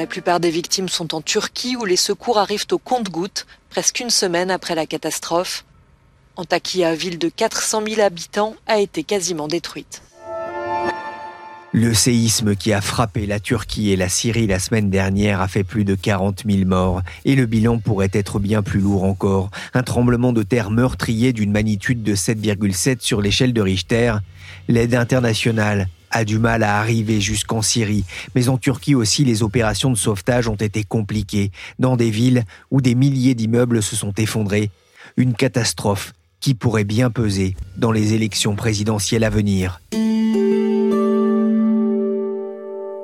La plupart des victimes sont en Turquie où les secours arrivent au compte-gouttes, presque une semaine après la catastrophe. Antakya, ville de 400 000 habitants, a été quasiment détruite. Le séisme qui a frappé la Turquie et la Syrie la semaine dernière a fait plus de 40 000 morts et le bilan pourrait être bien plus lourd encore. Un tremblement de terre meurtrier d'une magnitude de 7,7 sur l'échelle de Richter. L'aide internationale a du mal à arriver jusqu'en Syrie, mais en Turquie aussi les opérations de sauvetage ont été compliquées, dans des villes où des milliers d'immeubles se sont effondrés. Une catastrophe qui pourrait bien peser dans les élections présidentielles à venir.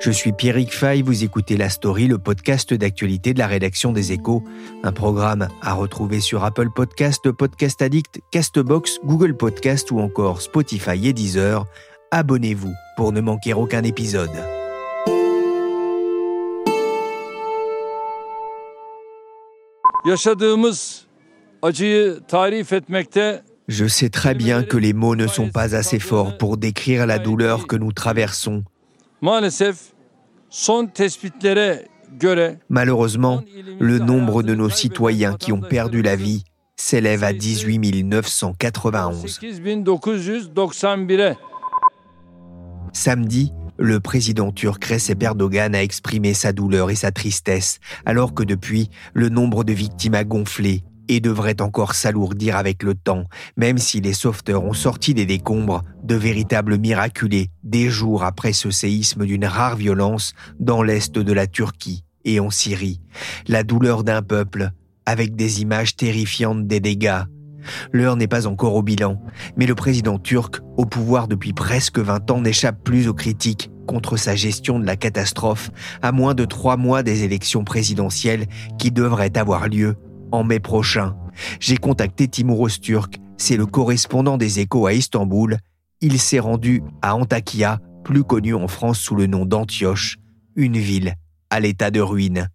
Je suis Pierrick Fay, vous écoutez La Story, le podcast d'actualité de la rédaction des Échos, un programme à retrouver sur Apple Podcast, Podcast Addict, Castbox, Google Podcast ou encore Spotify et Deezer. Abonnez-vous pour ne manquer aucun épisode. Je sais très bien que les mots ne sont pas assez forts pour décrire la douleur que nous traversons. Malheureusement, le nombre de nos citoyens qui ont perdu la vie s'élève à 18 991. Samedi, le président turc Recep Erdogan a exprimé sa douleur et sa tristesse, alors que depuis, le nombre de victimes a gonflé et devrait encore s'alourdir avec le temps, même si les sauveteurs ont sorti des décombres de véritables miraculés des jours après ce séisme d'une rare violence dans l'est de la Turquie et en Syrie. La douleur d'un peuple, avec des images terrifiantes des dégâts, L'heure n'est pas encore au bilan, mais le président turc, au pouvoir depuis presque 20 ans, n'échappe plus aux critiques contre sa gestion de la catastrophe à moins de trois mois des élections présidentielles qui devraient avoir lieu en mai prochain. J'ai contacté Timur Öztürk, c'est le correspondant des échos à Istanbul. Il s'est rendu à Antakya, plus connu en France sous le nom d'Antioche, une ville à l'état de ruine.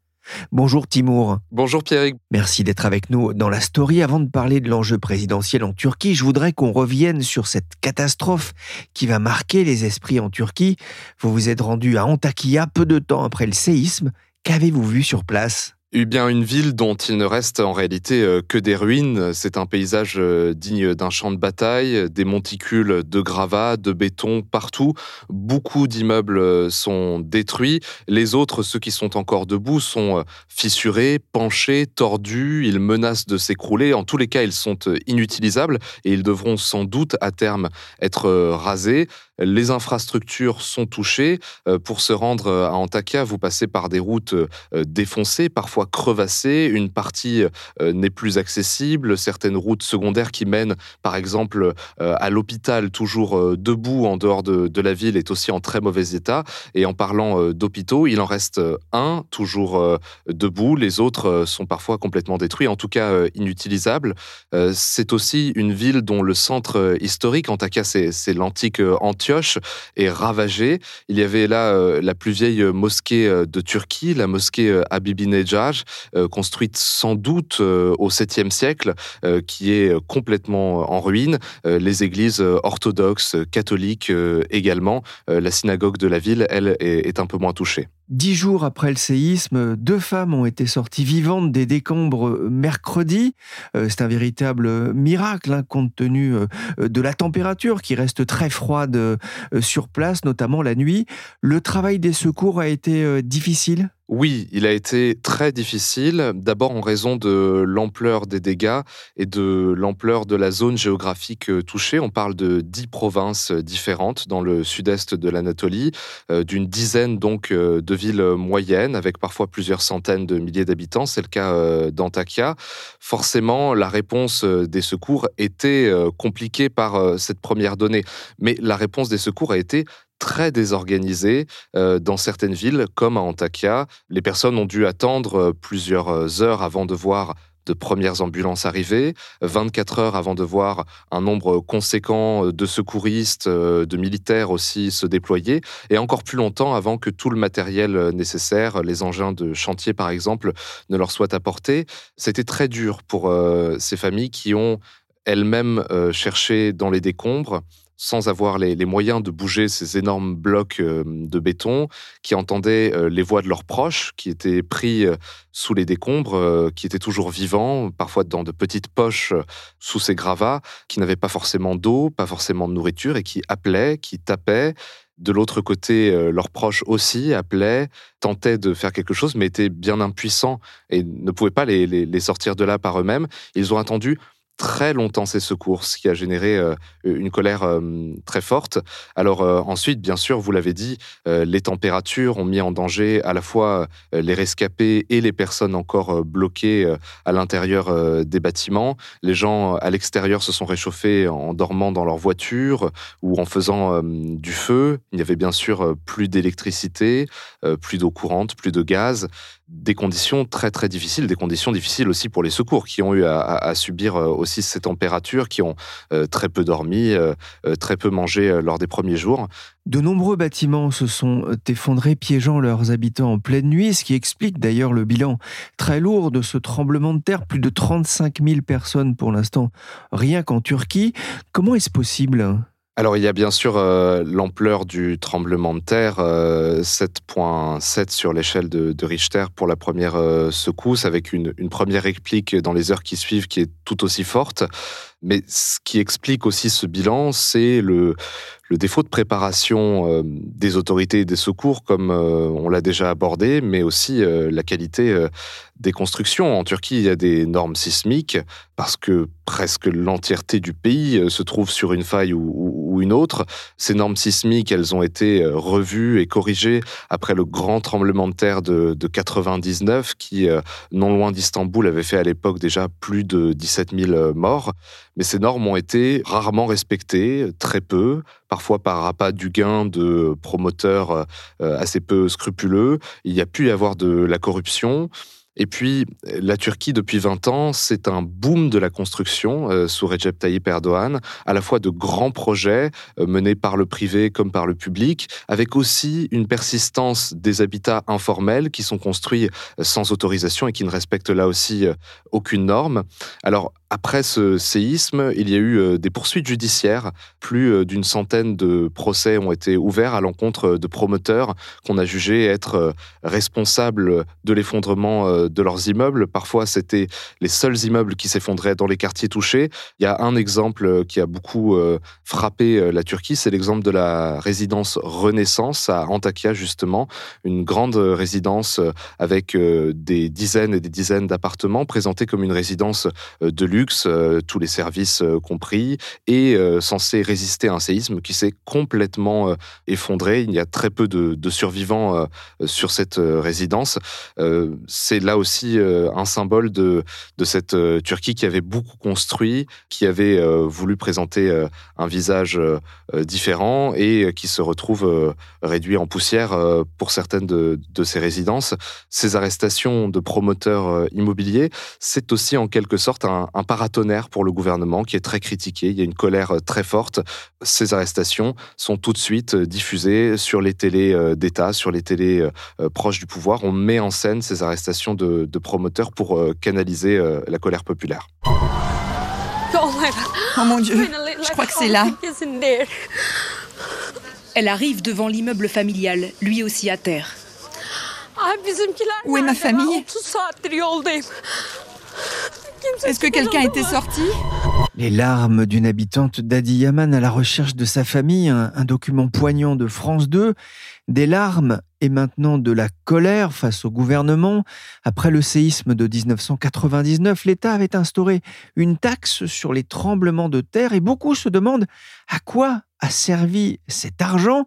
Bonjour Timour. Bonjour Pierrick. Merci d'être avec nous dans la story. Avant de parler de l'enjeu présidentiel en Turquie, je voudrais qu'on revienne sur cette catastrophe qui va marquer les esprits en Turquie. Vous vous êtes rendu à Antakya peu de temps après le séisme. Qu'avez-vous vu sur place? Eh bien, une ville dont il ne reste en réalité euh, que des ruines. C'est un paysage euh, digne d'un champ de bataille, des monticules de gravats, de béton partout. Beaucoup d'immeubles euh, sont détruits. Les autres, ceux qui sont encore debout, sont fissurés, penchés, tordus. Ils menacent de s'écrouler. En tous les cas, ils sont inutilisables et ils devront sans doute à terme être rasés. Les infrastructures sont touchées. Pour se rendre à Antakya, vous passez par des routes défoncées, parfois crevassée, une partie euh, n'est plus accessible, certaines routes secondaires qui mènent par exemple euh, à l'hôpital toujours euh, debout en dehors de, de, la ville est aussi en très mauvais état. Et en parlant d'hôpitaux, il en reste un toujours debout, les autres sont parfois complètement détruits, en tout cas inutilisables. C'est aussi une ville dont le centre historique, Antakya c'est l'antique Antioche, est ravagé. Il y avait là la plus vieille mosquée de Turquie, la mosquée Habibi euh, construite sans doute euh, au 7e siècle, euh, qui est complètement en ruine. les églises orthodoxes, catholiques également. la synagogue de la ville, elle, est un peu moins touchée. Dix jours après le séisme, deux femmes ont été sorties vivantes des décombres mercredi. C'est un véritable miracle, hein, compte tenu de la température qui reste très froide sur place, notamment la nuit. Le travail des secours a été difficile? Oui, il a été très difficile, d'abord en raison de l'ampleur des dégâts et de l'ampleur de la zone géographique euh, touchée. On parle de dix provinces différentes dans le sud-est de l'Anatolie, euh, d'une dizaine donc euh, de ville moyenne, avec parfois plusieurs centaines de milliers d'habitants. C'est le cas d'Antakya. Forcément, la réponse des secours était compliquée par cette première donnée. Mais la réponse des secours a été très désorganisée dans certaines villes, comme à Antakya. Les personnes ont dû attendre plusieurs heures avant de voir de premières ambulances arriver, 24 heures avant de voir un nombre conséquent de secouristes, euh, de militaires aussi se déployer, et encore plus longtemps avant que tout le matériel nécessaire, les engins de chantier par exemple, ne leur soit apporté. C'était très dur pour euh, ces familles qui ont elles-mêmes euh, cherché dans les décombres sans avoir les, moyens de bouger ces énormes blocs euh, de béton, qui entendaient euh, les voix de leurs proches, qui étaient pris euh, sous les décombres, qui étaient toujours vivants, parfois dans de petites poches sous ces gravats, qui n'avaient pas forcément d'eau, pas forcément de nourriture, et qui appelaient, qui tapaient. De l'autre côté, leurs proches aussi appelaient, tentaient de faire quelque chose, mais étaient bien impuissants et ne pouvaient pas les sortir de là par eux-mêmes. Ils ont attendu très longtemps ces secours, ce qui a généré euh, une colère euh, très forte. Alors euh, ensuite, bien sûr, vous l'avez dit, les températures ont mis en danger à la fois les rescapés et les personnes encore bloquées à l'intérieur des bâtiments. Les gens à l'extérieur se sont réchauffés en dormant dans leur voiture ou en faisant du feu. Il n'y avait bien sûr plus d'électricité, plus d'eau courante, plus de gaz des conditions très très difficiles, des conditions difficiles aussi pour les secours qui ont eu à, subir euh, aussi ces températures, qui ont euh, très peu dormi, euh, très peu mangé lors des premiers jours. De nombreux bâtiments se sont effondrés, piégeant leurs habitants en pleine nuit, ce qui explique d'ailleurs le bilan très lourd de ce tremblement de terre. Plus de 35 000 personnes pour l'instant, rien qu'en Turquie. Comment est-ce possible? Alors il y a bien sûr euh, l'ampleur du tremblement de terre, 7.7 euh, sur l'échelle de, Richter pour la première euh, secousse, avec une, première réplique dans les heures qui suivent qui est tout aussi forte. Mais ce qui explique aussi ce bilan, c'est le, le défaut de préparation des autorités et des secours, comme on l'a déjà abordé, mais aussi la qualité des constructions. En Turquie, il y a des normes sismiques parce que presque l'entièreté du pays se trouve sur une faille ou, une autre. Ces normes sismiques, elles ont été revues et corrigées après le grand tremblement de terre de, de 99 qui, non loin d'Istanbul, avait fait à l'époque déjà plus de 17 000 morts. Mais ces normes ont été rarement respectées, très peu, parfois par appât du gain de promoteurs euh, assez peu scrupuleux. Il y a pu y avoir de la corruption. Et puis, la Turquie, depuis 20 ans, c'est un boom de la construction euh, sous Recep Tayyip Erdogan, à la fois de grands projets euh, menés par le privé comme par le public, avec aussi une persistance des habitats informels qui sont construits sans autorisation et qui ne respectent là aussi aucune norme. Alors, après ce séisme, il y a eu euh, des poursuites judiciaires. Plus euh, d'une centaine de procès ont été ouverts à l'encontre de promoteurs qu'on a jugés être euh, responsables de l'effondrement de leurs immeubles. Parfois, c'était les seuls immeubles qui s'effondraient dans les quartiers touchés. Il y a un exemple qui a beaucoup frappé la Turquie, c'est l'exemple de la résidence Renaissance à Antakya, justement, une grande résidence avec des dizaines et des dizaines d'appartements présentés comme une résidence de luxe euh, tous les services euh, compris, et euh, censé résister à un séisme qui s'est complètement effondré. Il y a très peu de, survivants sur cette résidence. C'est là aussi un symbole de, de cette Turquie qui avait beaucoup construit, qui avait voulu présenter un visage différent et qui se retrouve réduit en poussière pour certaines de, de ces résidences. Ces arrestations de promoteurs immobiliers, c'est aussi en quelque sorte un, un paratonnerre pour le gouvernement qui est très critiqué. Il y a une colère euh, très forte. Ces arrestations sont tout de suite euh, diffusées sur les télés euh, d'État, sur les télés proches du pouvoir. On met en scène ces arrestations de, promoteurs pour canaliser la colère populaire. Oh mon Dieu, je crois que c'est là. Elle arrive devant l'immeuble familial, lui aussi à terre. Où est ma famille? Est-ce que quelqu'un était sorti? Les larmes d'une habitante d'Adi Yaman à la recherche de sa famille, un, document poignant de France 2, des larmes et maintenant de la colère face au gouvernement. Après le séisme de 1999, l'État avait instauré une taxe sur les tremblements de terre et beaucoup se demandent à quoi a servi cet argent.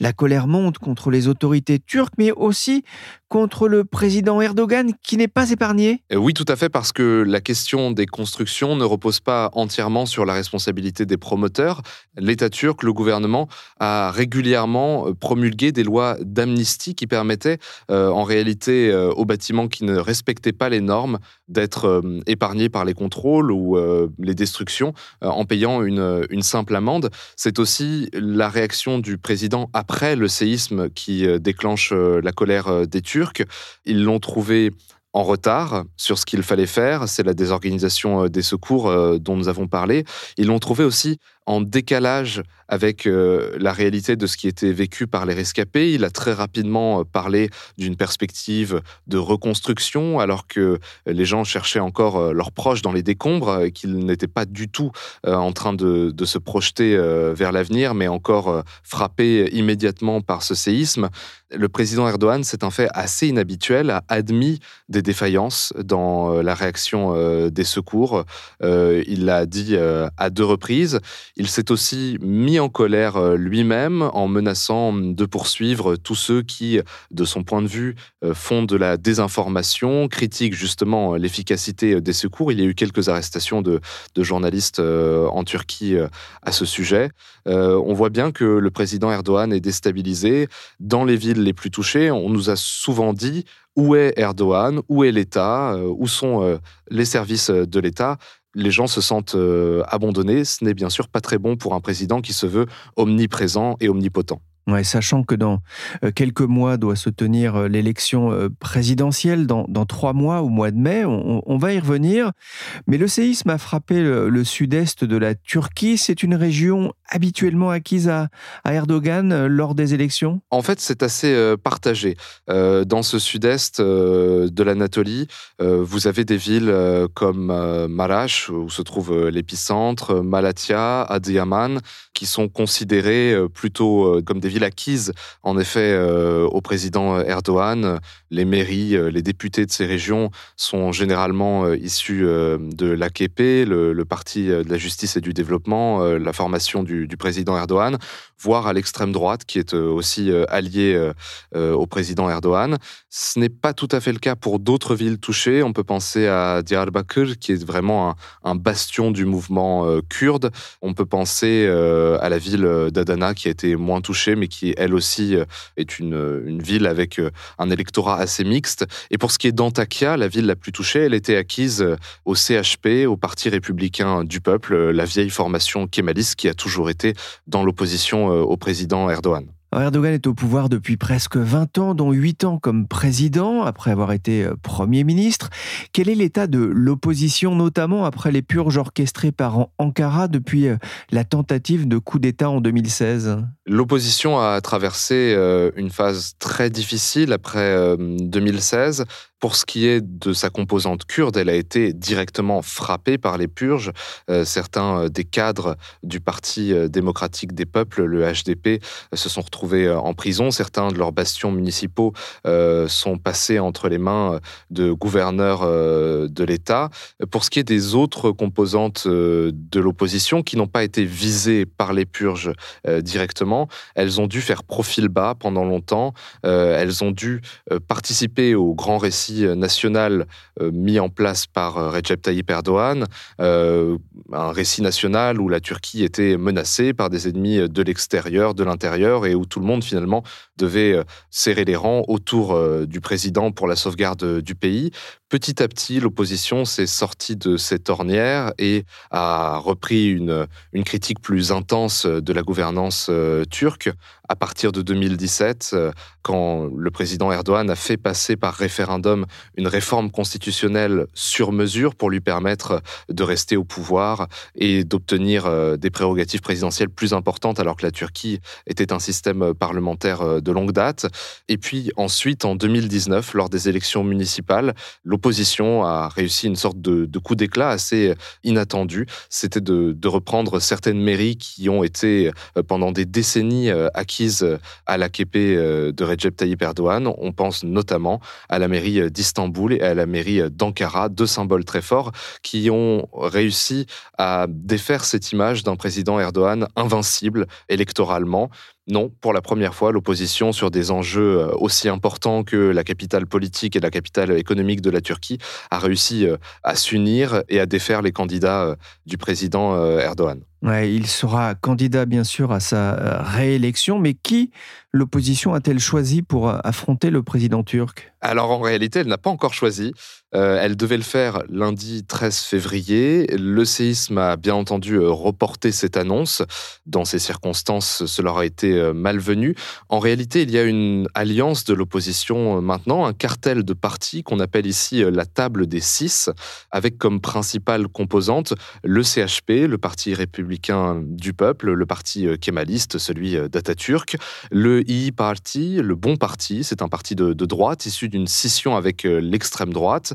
La colère monte contre les autorités turques, mais aussi contre le président Erdogan qui n'est pas épargné? Euh, Oui, tout à fait, parce que la question des constructions ne repose pas entièrement sur la responsabilité des promoteurs. L'État turc, le gouvernement, a régulièrement euh, promulgué des lois d'amnistie qui permettaient euh, en réalité aux bâtiments qui ne respectaient pas les normes d'être épargnés par les contrôles ou les destructions en payant une, une simple amende. C'est aussi la réaction du président après le séisme qui déclenche la colère des Turcs ils l'ont trouvé en retard sur ce qu'il fallait faire, c'est la désorganisation euh, des secours euh, dont nous avons parlé. Ils l'ont trouvé aussi en décalage avec euh, la réalité de ce qui était vécu par les rescapés. Il a très rapidement parlé d'une perspective de reconstruction, alors que les gens cherchaient encore leurs proches dans les décombres et qu'ils n'étaient pas du tout en train de, se projeter vers l'avenir, mais encore frappés immédiatement par ce séisme. Le président Erdogan, c'est un fait assez inhabituel, a admis des défaillances dans euh, la réaction euh, des secours. Euh, il l'a dit à deux reprises. Il s'est aussi mis en colère lui-même en menaçant de poursuivre tous ceux qui, de son point de vue, font de la désinformation, critiquent justement l'efficacité des secours. Il y a eu quelques arrestations de, journalistes en Turquie à ce sujet. On voit bien que le président Erdogan est déstabilisé. Dans les villes les plus touchées, on nous a souvent dit où est Erdogan, où est l'État, euh, où sont euh, les services de l'État les gens se sentent euh, abandonnés. Ce n'est bien sûr pas très bon pour un président qui se veut omniprésent et omnipotent. Sachant que dans euh, quelques mois doit se tenir euh, l'élection présidentielle, dans, dans, trois mois, au mois de mai, on, va y revenir. Mais le séisme a frappé le, sud-est de la Turquie. C'est une région habituellement acquise à, Erdogan lors des élections? En fait, c'est assez partagé. dans ce sud-est de l'Anatolie, vous avez des villes comme Marash, où se trouve l'épicentre, Malatya, Adiyaman, qui sont considérées plutôt comme des villes acquises, en effet, euh, au président Erdogan. Les mairies, euh, les députés de ces régions sont généralement euh, issus de l'AKP, le, le, Parti de la justice et du développement, la formation du, président Erdogan, voire à l'extrême droite, qui est aussi alliée au président Erdogan. Ce n'est pas tout à fait le cas pour d'autres villes touchées. On peut penser à Diyarbakir, qui est vraiment un, bastion du mouvement kurde. On peut penser à la ville d'Adana, qui a été moins touchée, mais qui elle aussi euh, est une, ville avec euh, un électorat assez mixte. Et pour ce qui est d'Antakya, la ville la plus touchée, elle était acquise euh, au CHP, au Parti républicain du peuple, la vieille formation kémaliste qui a toujours été dans l'opposition au président Erdogan. Erdogan est au pouvoir depuis presque 20 ans, dont 8 ans comme président, après avoir été euh, Premier ministre. Quel est l'état de l'opposition, notamment après les purges orchestrées par Ankara depuis euh, la tentative de coup d'État en 2016 L'opposition a traversé euh, une phase très difficile après 2016. Pour ce qui est de sa composante kurde, elle a été directement frappée par les purges. certains des cadres du Parti démocratique des peuples, le HDP, se sont retrouvés euh, en prison. Certains de leurs bastions municipaux euh, sont passés entre les mains de gouverneurs euh, de l'État. Pour ce qui est des autres composantes de l'opposition qui n'ont pas été visées par les purges directement, elles ont dû faire profil bas pendant longtemps. elles ont dû participer au grand récit national mis en place par Recep Tayyip Erdogan, un récit national où la Turquie était menacée par des ennemis de l'extérieur, de l'intérieur et où tout le monde finalement devait euh, serrer les rangs autour euh, du président pour la sauvegarde euh, du pays. Petit à petit, l'opposition s'est sortie de cette ornière et a repris une critique plus intense de la gouvernance turque à partir de 2017, quand le président Erdogan a fait passer par référendum une réforme constitutionnelle sur mesure pour lui permettre de rester au pouvoir et d'obtenir des prérogatives présidentielles plus importantes alors que la Turquie était un système parlementaire de longue date. Et puis ensuite, en 2019, lors des élections municipales, l'opposition a réussi une sorte de, coup d'éclat assez inattendu. C'était de, reprendre certaines mairies qui ont été euh, pendant des décennies euh, acquises à l'AKP euh, de Recep Tayyip Erdogan. On pense notamment à la mairie mairie d'Istanbul et à la mairie d'Ankara, deux symboles très forts qui ont réussi à défaire cette image d'un président Erdogan invincible électoralement. Non, pour la première fois, l'opposition sur des enjeux euh, aussi importants que la capitale politique et la capitale économique de la Turquie a réussi euh, à s'unir et à défaire les candidats euh, du président Erdogan. Il sera candidat bien sûr à sa réélection, mais qui l'opposition a-t-elle choisi pour affronter le président turc? Alors en réalité, elle n'a pas encore choisi. Euh, elle devait le faire lundi 13 février. Le séisme a bien entendu euh, reporté cette annonce. Dans ces circonstances, cela aurait été euh, malvenu. En réalité, il y a une alliance de l'opposition maintenant, un cartel de partis qu'on appelle ici la table des six, avec comme principale composante le CHP, le Parti républicain du peuple, le parti kémaliste, celui d'Atatürk, le II Party, le Bon Parti, c'est un parti de droite issu d'une scission avec l'extrême droite.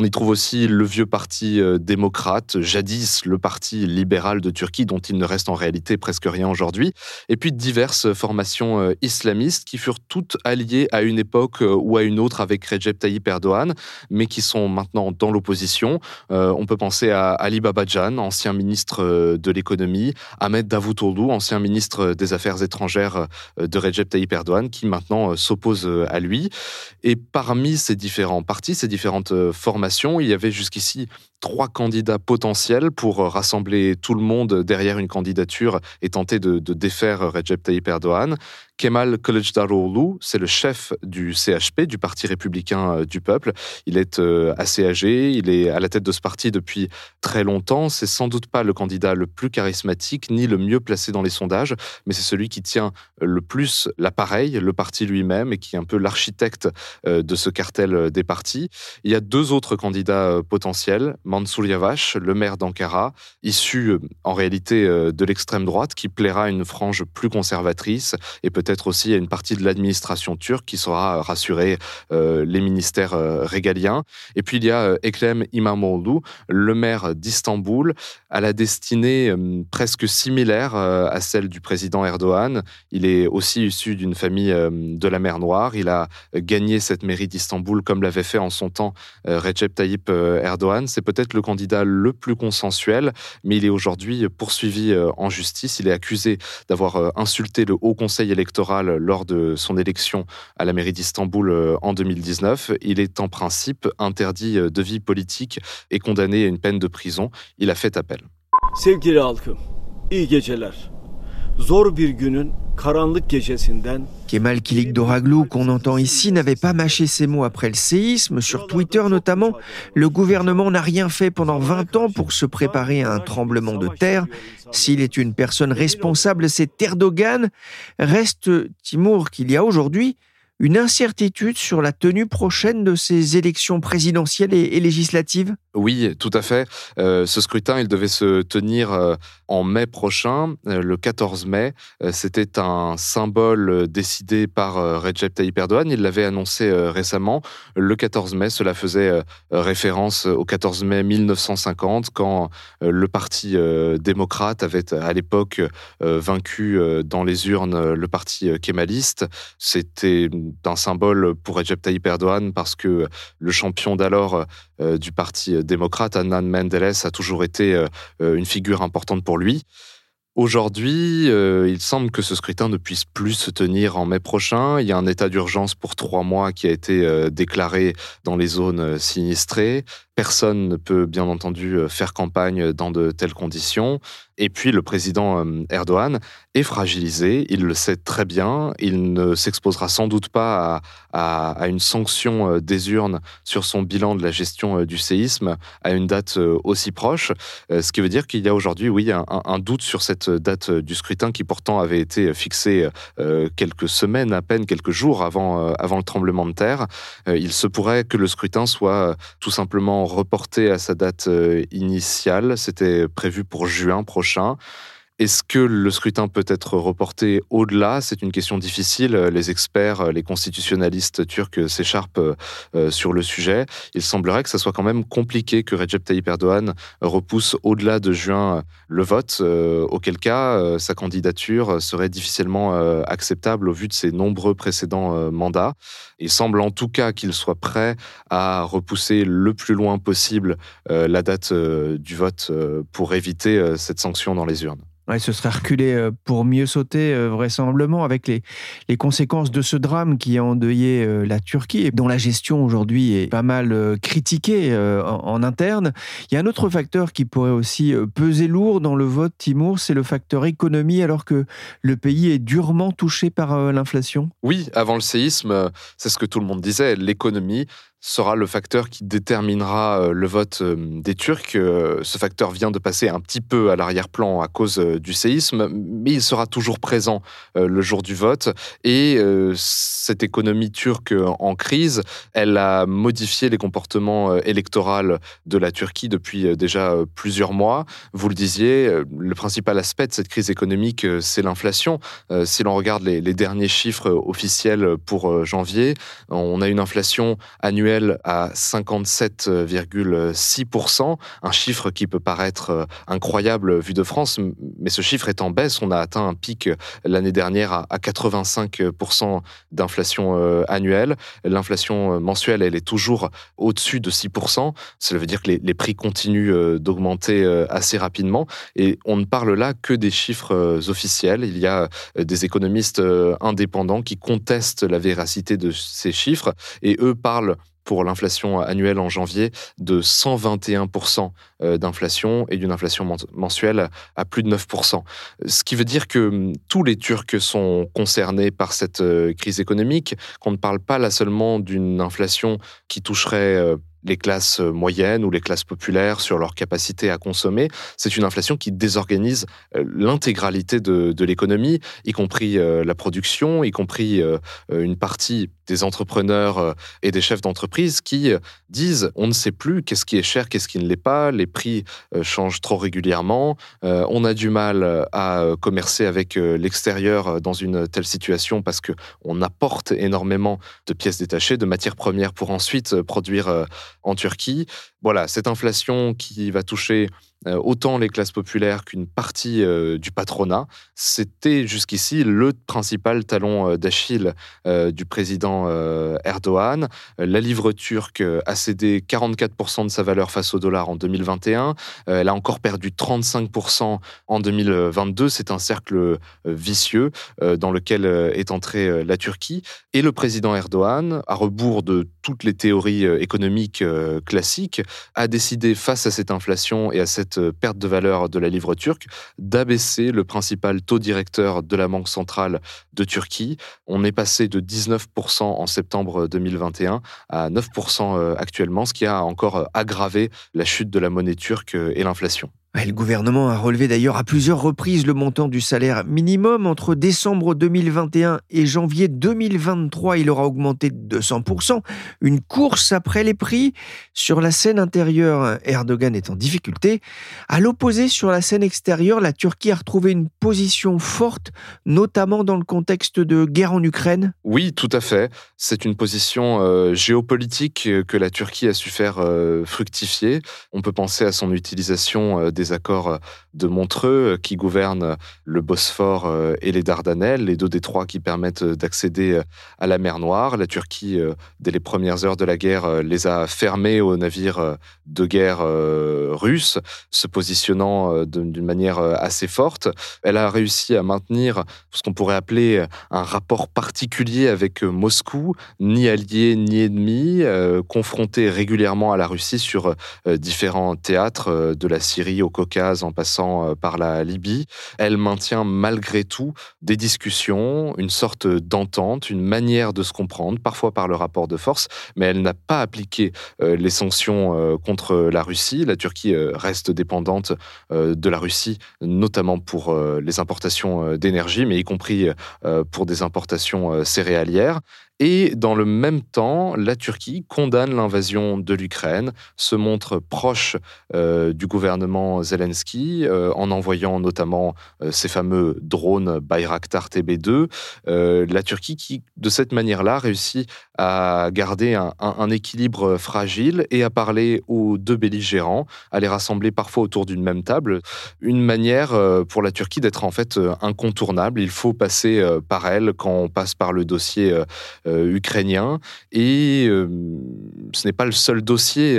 On y trouve aussi le vieux parti euh, démocrate, jadis le parti libéral de Turquie, dont il ne reste en réalité presque rien aujourd'hui, et puis diverses formations euh, islamistes qui furent toutes alliées à une époque euh, ou à une autre avec Recep Tayyip Erdogan, mais qui sont maintenant dans l'opposition. on peut penser à Ali Babajan, ancien ministre de l'économie, Ahmed Davutoglu, ancien ministre des Affaires étrangères de Recep Tayyip Erdogan, qui maintenant s'oppose à lui. Et parmi ces différents partis, ces différentes formations. Il y avait jusqu'ici trois candidats potentiels pour euh, rassembler tout le monde derrière une candidature et tenter de, défaire Recep Tayyip Erdogan. Kemal Kılıçdaroğlu, c'est le chef du CHP, du Parti républicain euh, du peuple. Il est euh, assez âgé, il est à la tête de ce parti depuis très longtemps. C'est sans doute pas le candidat le plus charismatique ni le mieux placé dans les sondages, mais c'est celui qui tient le plus l'appareil, le parti lui-même, et qui est un peu l'architecte de ce cartel des partis. Il y a deux autres candidats potentiels, Mansour Yavaş, le maire d'Ankara, issu euh, en réalité euh, de l'extrême droite, qui plaira à une frange plus conservatrice et peut-être aussi à une partie de l'administration turque qui saura rassurer euh, les ministères régaliens. Et puis il y a Ekrem İmamoğlu, le maire d'Istanbul, à la destinée presque similaire à celle du président Erdogan. Il est aussi issu d'une famille de la mer Noire. Il a gagné cette mairie d'Istanbul comme l'avait fait en son temps Recep Tayyip Erdogan. C'est peut être le candidat le plus consensuel, mais il est aujourd'hui poursuivi euh, en justice. Il est accusé d'avoir euh, insulté le Haut Conseil électoral lors de son élection à la mairie d'Istanbul euh, en 2019. Il est en principe interdit de vie politique et condamné à une peine de prison. Il a fait appel. Kemal Kilikdoroglu, qu'on entend ici, n'avait pas mâché ses mots après le séisme. Sur Twitter notamment, le gouvernement n'a rien fait pendant 20 ans pour se préparer à un tremblement de terre. S'il est une personne responsable, c'est Erdogan. Reste, Timour, qu'il y a aujourd'hui une incertitude sur la tenue prochaine de ces élections présidentielles et, législatives? Oui, tout à fait. Euh, ce scrutin, il devait se tenir euh, en mai prochain, euh, le 14 mai. C'était un symbole décidé par Recep Tayyip Erdogan. Il l'avait annoncé récemment. Le 14 mai, cela faisait référence au 14 mai 1950, quand le Parti démocrate avait à l'époque vaincu dans les urnes le Parti kémaliste. C'était d'un symbole pour Recep Tayyip Erdogan parce que le champion d'alors euh, du Parti démocrate, Adnan Menderes, a toujours été euh, une figure importante pour lui. Aujourd'hui, euh, il semble que ce scrutin ne puisse plus se tenir en mai prochain. Il y a un état d'urgence pour trois mois qui a été déclaré dans les zones sinistrées. Personne ne peut bien entendu euh, faire campagne dans de telles conditions. Et puis le président euh, Erdogan est fragilisé, il le sait très bien, il ne s'exposera sans doute pas à, une sanction euh, des urnes sur son bilan de la gestion du séisme à une date aussi proche, ce qui veut dire qu'il y a aujourd'hui, oui, un, doute sur cette date du scrutin qui pourtant avait été fixée quelques semaines à peine, quelques jours avant, avant le tremblement de terre. Il se pourrait que le scrutin soit tout simplement reporté à sa date euh, initiale. C'était prévu pour juin prochain. Est-ce que le scrutin peut être reporté au-delà? C'est une question difficile. Les experts, les constitutionnalistes turcs s'écharpent euh, sur le sujet. Il semblerait que ça soit quand même compliqué que Recep Tayyip Erdogan repousse au-delà de juin le vote, euh, auquel cas euh, sa candidature serait difficilement acceptable au vu de ses nombreux précédents mandats. Il semble en tout cas qu'il soit prêt à repousser le plus loin possible la date du vote pour éviter cette sanction dans les urnes. Ouais, ce serait reculé euh, pour mieux sauter, euh, vraisemblablement, avec les, les conséquences de ce drame qui a endeuillé euh, la Turquie et dont la gestion aujourd'hui est pas mal critiquée en, interne. Il y a un autre facteur qui pourrait aussi peser lourd dans le vote, Timur, c'est le facteur économie, alors que le pays est durement touché par l'inflation. Oui, avant le séisme, c'est ce que tout le monde disait, l'économie sera le facteur qui déterminera euh, le vote euh, des Turcs. Euh, ce facteur vient de passer un petit peu à l'arrière-plan à cause du séisme, mais il sera toujours présent le jour du vote. Et cette économie turque en crise, elle a modifié les comportements électoraux de la Turquie depuis déjà plusieurs mois. Vous le disiez, le principal aspect de cette crise économique, c'est l'inflation. Si l'on regarde les, les derniers chiffres officiels pour janvier, on a une inflation annuelle à 57,6%, un chiffre qui peut paraître euh, incroyable vu de France, mais ce chiffre est en baisse. On a atteint un pic euh, l'année dernière à 85% d'inflation euh, annuelle. L'inflation mensuelle, elle est toujours au-dessus de 6%. Cela veut dire que les, prix continuent d'augmenter assez rapidement. Et on ne parle là que des chiffres officiels. Il y a des économistes indépendants qui contestent la véracité de ces chiffres et eux parlent pour l'inflation annuelle en janvier de 121% euh, d'inflation et d'une inflation mensuelle à plus de 9%. Ce qui veut dire que hum, tous les Turcs sont concernés par cette euh, crise économique, qu'on ne parle pas là seulement d'une inflation qui toucherait euh, les classes moyennes ou les classes populaires sur leur capacité à consommer. C'est une inflation qui désorganise euh, l'intégralité de, l'économie, y compris euh, la production, y compris euh, une partie des entrepreneurs et des chefs d'entreprise qui disent on ne sait plus qu'est-ce qui est cher, qu'est-ce qui ne l'est pas, les prix changent trop régulièrement, on a du mal à commercer avec l'extérieur dans une telle situation parce que on apporte énormément de pièces détachées, de matières premières pour ensuite produire en Turquie. Voilà, cette inflation qui va toucher autant les classes populaires qu'une partie euh, du patronat. C'était jusqu'ici le principal talon euh, d'Achille du président Erdogan. La livre turque a cédé 44% de sa valeur face au dollar en 2021. Elle a encore perdu 35% en 2022. C'est un cercle vicieux dans lequel est entrée la Turquie. Et le président Erdogan, à rebours de toutes les théories économiques classiques, a décidé face à cette inflation et à cette euh, perte de valeur de la livre turque, d'abaisser le principal taux directeur de la Banque centrale de Turquie. On est passé de 19% en septembre 2021 à 9% euh, actuellement, ce qui a encore euh, aggravé la chute de la monnaie turque et l'inflation. Le gouvernement a relevé d'ailleurs à plusieurs reprises le montant du salaire minimum. Entre décembre 2021 et janvier 2023, il aura augmenté de 200%. Une course après les prix. Sur la scène intérieure, Erdogan est en difficulté. À l'opposé, sur la scène extérieure, la Turquie a retrouvé une position forte, notamment dans le contexte de guerre en Ukraine. Oui, tout à fait. C'est une position euh, géopolitique que la Turquie a su faire euh, fructifier. On peut penser à son utilisation euh, des accords euh, de Montreux euh, qui gouvernent le Bosphore euh, et les Dardanelles, les deux détroits qui permettent d'accéder à la mer Noire. La Turquie, dès les premières heures de la guerre, les a fermés aux navires de guerre russes, se positionnant d'une manière assez forte. Elle a réussi à maintenir ce qu'on pourrait appeler un rapport particulier avec Moscou, ni allié ni ennemi, confronté régulièrement à la Russie sur différents théâtres de la Syrie au Caucase en passant euh, par la Libye, elle maintient malgré tout des discussions, une sorte d'entente, une manière de se comprendre, parfois par le rapport de force, mais elle n'a pas appliqué euh, les sanctions euh, contre la Russie. La Turquie reste dépendante de la Russie, notamment pour les importations d'énergie, mais y compris pour des importations céréalières. Et dans le même temps, la Turquie condamne l'invasion de l'Ukraine, se montre proche euh, du gouvernement Zelensky euh, en envoyant notamment euh, ces fameux drones Bayraktar TB2. la Turquie qui, de cette manière-là, réussit à garder un, équilibre fragile et à parler aux deux belligérants, à les rassembler parfois autour d'une même table. Une manière pour la Turquie d'être en fait incontournable. Il faut passer par elle quand on passe par le dossier ukrainien. Et ce n'est pas le seul dossier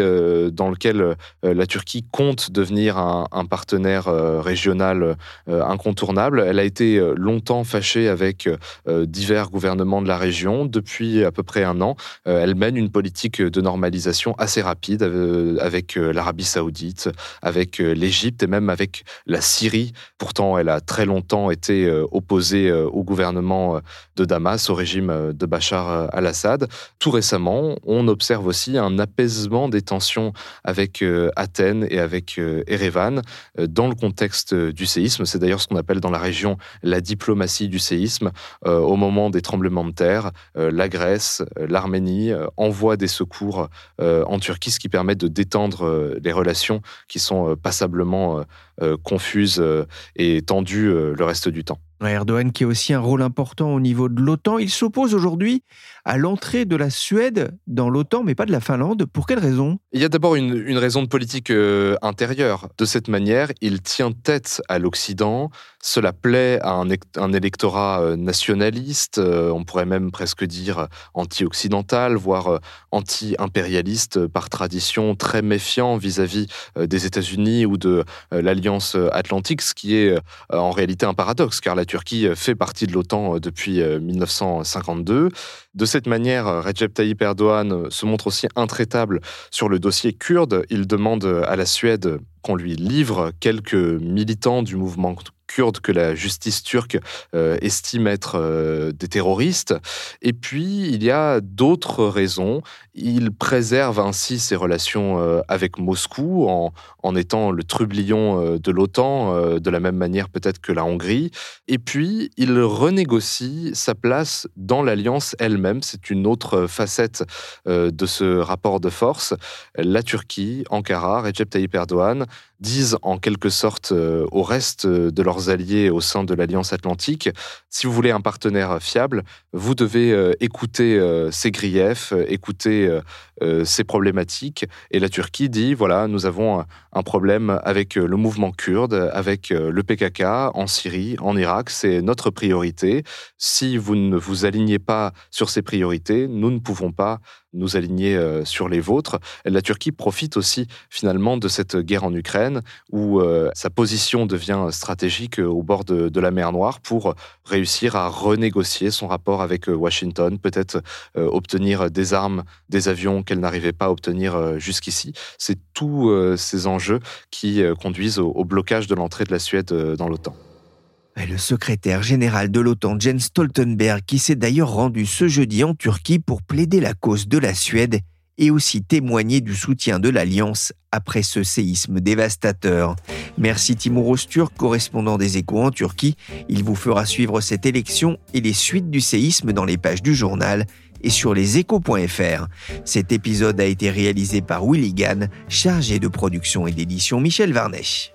dans lequel la Turquie compte devenir un, partenaire régional incontournable. Elle a été longtemps fâchée avec divers gouvernements de la région. Depuis à peu près un an, elle mène une politique de normalisation assez rapide avec l'Arabie saoudite, avec l'Égypte et même avec la Syrie. Pourtant, elle a très longtemps été opposée au gouvernement de Damas, au régime de Bachar al-Assad. Tout récemment, on observe aussi un apaisement des tensions avec Athènes et avec Erevan dans le contexte du séisme. C'est d'ailleurs ce qu'on appelle dans la région la diplomatie du séisme. Au moment des tremblements de terre, la Grèce, l'Arménie envoient des secours en Turquie, ce qui permet de détendre les relations qui sont passablement confuses et tendues le reste du temps. Erdogan qui a aussi un rôle important au niveau de l'OTAN. Il s'oppose aujourd'hui à l'entrée de la Suède dans l'OTAN, mais pas de la Finlande. Pour quelle raison? Il y a d'abord une, raison de politique euh, intérieure. De cette manière, il tient tête à l'Occident. Cela plaît à un, électorat euh, nationaliste, euh, on pourrait même presque dire anti-occidental, voire anti-impérialiste par tradition, très méfiant vis-à-vis des États-Unis ou de l'Alliance atlantique, ce qui est en réalité un paradoxe, car la Turquie fait partie de l'OTAN depuis 1952. De cette manière, Recep Tayyip Erdogan se montre aussi intraitable sur le dossier kurde. Il demande à la Suède qu'on lui livre quelques militants du mouvement kurdes que la justice turque euh, estime être euh, des terroristes. Et puis, il y a d'autres raisons. Il préserve ainsi ses relations euh, avec Moscou en, en, étant le trublion de l'OTAN, de la même manière peut-être que la Hongrie. Et puis, il renégocie sa place dans l'alliance elle-même. C'est une autre facette de ce rapport de force. La Turquie, Ankara, Recep Tayyip Erdogan disent en quelque sorte au reste de leurs alliés au sein de l'Alliance Atlantique, si vous voulez un partenaire fiable, vous devez euh, écouter euh, ses griefs, euh, écouter ses problématiques. Et la Turquie dit, voilà, nous avons un problème avec le mouvement kurde, avec le PKK en Syrie, en Irak, c'est notre priorité. Si vous ne vous alignez pas sur ces priorités, nous ne pouvons pas nous aligner euh, sur les vôtres. La Turquie profite aussi finalement de cette guerre en Ukraine où euh, sa position devient stratégique euh, au bord de, la mer Noire pour réussir à renégocier son rapport avec Washington, peut-être obtenir des armes, des avions qu'elle n'arrivait pas à obtenir jusqu'ici. C'est tous ces enjeux qui conduisent au blocage de l'entrée de la Suède dans l'OTAN. Le secrétaire général de l'OTAN, Jens Stoltenberg, qui s'est d'ailleurs rendu ce jeudi en Turquie pour plaider la cause de la Suède et aussi témoigner du soutien de l'Alliance après ce séisme dévastateur. Merci Timur Ostur, correspondant des échos en Turquie. Il vous fera suivre cette élection et les suites du séisme dans les pages du journal et sur leséchos.fr. Cet épisode a été réalisé par Willy Gann, chargé de production et d'édition Michel Varnèche.